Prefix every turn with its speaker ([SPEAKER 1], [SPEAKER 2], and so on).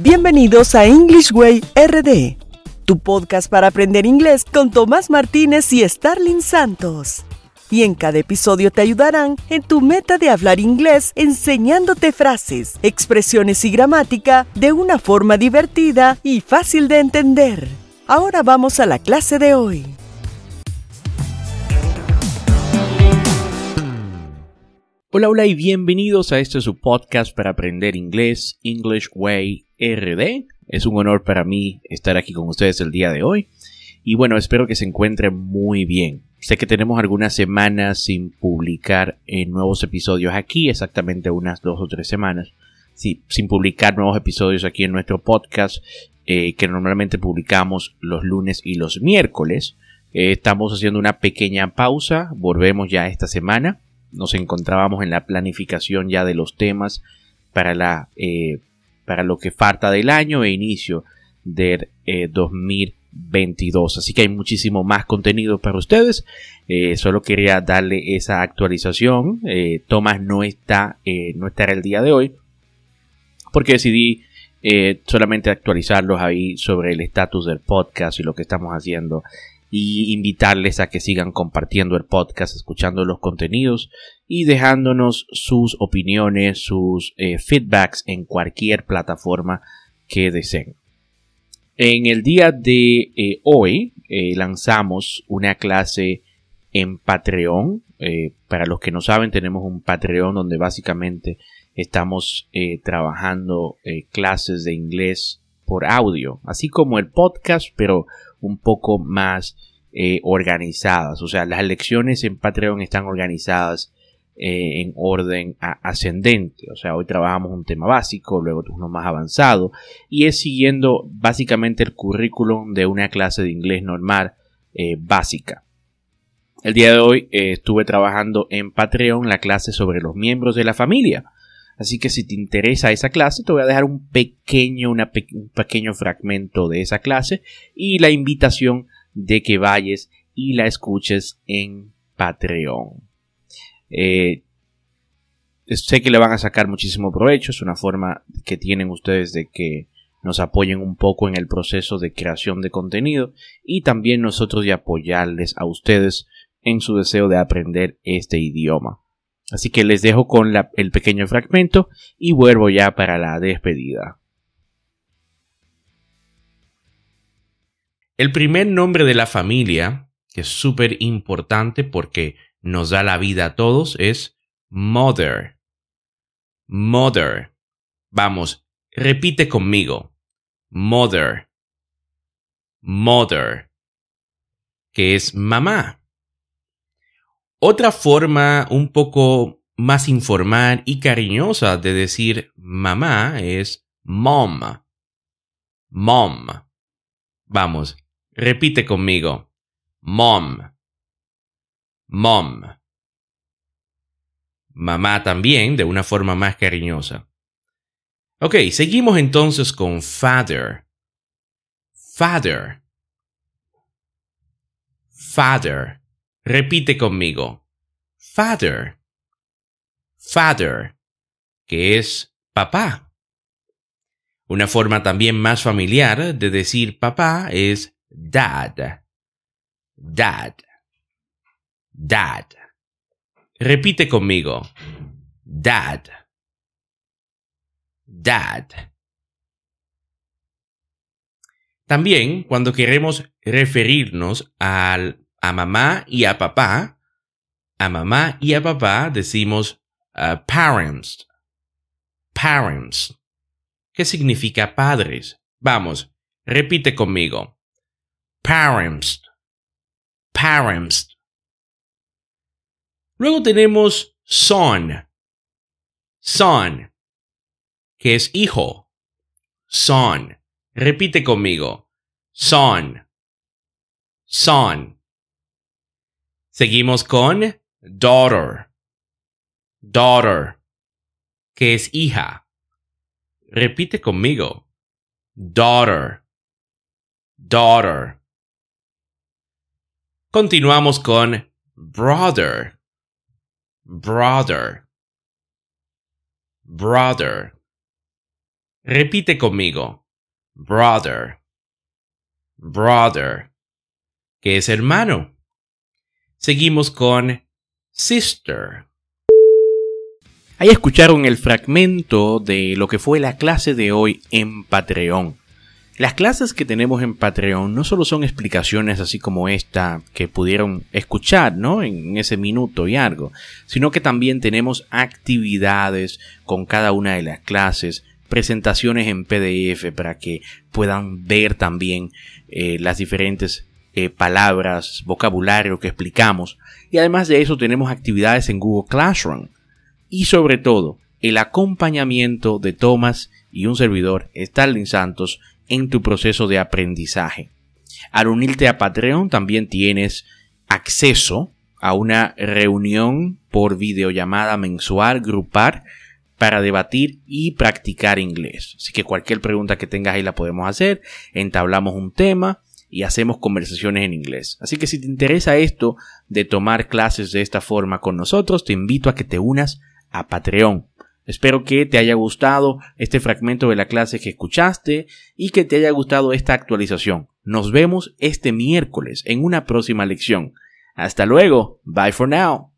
[SPEAKER 1] Bienvenidos a English Way RD, tu podcast para aprender inglés con Tomás Martínez y Starling Santos. Y en cada episodio te ayudarán en tu meta de hablar inglés enseñándote frases, expresiones y gramática de una forma divertida y fácil de entender. Ahora vamos a la clase de hoy.
[SPEAKER 2] Hola, hola y bienvenidos a este su podcast para aprender inglés, English Way RD. Es un honor para mí estar aquí con ustedes el día de hoy. Y bueno, espero que se encuentren muy bien. Sé que tenemos algunas semanas sin publicar nuevos episodios aquí, exactamente unas dos o tres semanas. Sin publicar nuevos episodios aquí en nuestro podcast, eh, que normalmente publicamos los lunes y los miércoles. Eh, estamos haciendo una pequeña pausa, volvemos ya esta semana nos encontrábamos en la planificación ya de los temas para, la, eh, para lo que falta del año e inicio del 2022. Eh, Así que hay muchísimo más contenido para ustedes. Eh, solo quería darle esa actualización. Tomás no está, no estará el día de hoy porque decidí solamente actualizarlos ahí sobre el estatus del podcast y lo que estamos haciendo y invitarles a que sigan compartiendo el podcast, escuchando los contenidos y dejándonos sus opiniones, sus eh, feedbacks en cualquier plataforma que deseen. En el día de eh, hoy eh, lanzamos una clase en Patreon. para los que no saben, tenemos un Patreon donde básicamente estamos trabajando clases de inglés por audio, así como el podcast, pero un poco más eh, organizadas. O sea, las lecciones en Patreon están organizadas eh, en orden ascendente. O sea, hoy trabajamos un tema básico, luego uno más avanzado, y es siguiendo básicamente el currículum de una clase de inglés normal eh, básica. El día de hoy estuve trabajando en Patreon la clase sobre los miembros de la familia. Así que si te interesa esa clase, te voy a dejar un pequeño, un pequeño fragmento de esa clase y la invitación de que vayas y la escuches en Patreon. Eh, sé que le van a sacar muchísimo provecho, es una forma que tienen ustedes de que nos apoyen un poco en el proceso de creación de contenido y también nosotros de apoyarles a ustedes en su deseo de aprender este idioma. Así que les dejo con el pequeño fragmento y vuelvo ya para la despedida. El primer nombre de la familia, que es súper importante porque nos da la vida a todos, es Mother. Mother. Vamos, repite conmigo. Mother. Mother. Que es mamá. Otra forma un poco más informal y cariñosa de decir mamá es mom. Mom. Vamos, repite conmigo. Mom. Mom. Mamá también, de una forma más cariñosa. Ok, seguimos entonces con father. Father. Father. Repite conmigo. Father. Father, que es papá. Una forma también más familiar de decir papá es dad. Dad. Dad. Repite conmigo. Dad. Dad. También cuando queremos referirnos al a mamá y a papá, a mamá y a papá decimos uh, parents. Parents. ¿Qué significa padres? Vamos, repite conmigo. Parents. Parents. Luego tenemos son. Son. Que es hijo. Son. Repite conmigo. Son. Son. Seguimos con daughter. Daughter. Que es hija. Repite conmigo. Daughter. Daughter. Continuamos con brother. Brother. Brother. Repite conmigo. Brother. Brother. ¿Qué es hermano? Seguimos con sister. Ahí escucharon el fragmento de lo que fue la clase de hoy en Patreon. Las clases que tenemos en Patreon no solo son explicaciones así como esta que pudieron escuchar, ¿no? En ese minuto y algo, sino que también tenemos actividades con cada una de las clases, presentaciones en PDF para que puedan ver también eh, las diferentes eh, palabras, vocabulario que explicamos. Y además de eso tenemos actividades en Google Classroom. Y sobre todo, el acompañamiento de Thomas y un servidor, Starling Santos, en tu proceso de aprendizaje. Al unirte a Patreon también tienes acceso a una reunión por videollamada mensual, grupal, para debatir y practicar inglés. Así que cualquier pregunta que tengas ahí la podemos hacer, entablamos un tema y hacemos conversaciones en inglés. Así que si te interesa esto de tomar clases de esta forma con nosotros, te invito a que te unas a Patreon. Espero que te haya gustado este fragmento de la clase que escuchaste y que te haya gustado esta actualización. Nos vemos este miércoles en una próxima lección. Hasta luego. Bye for now.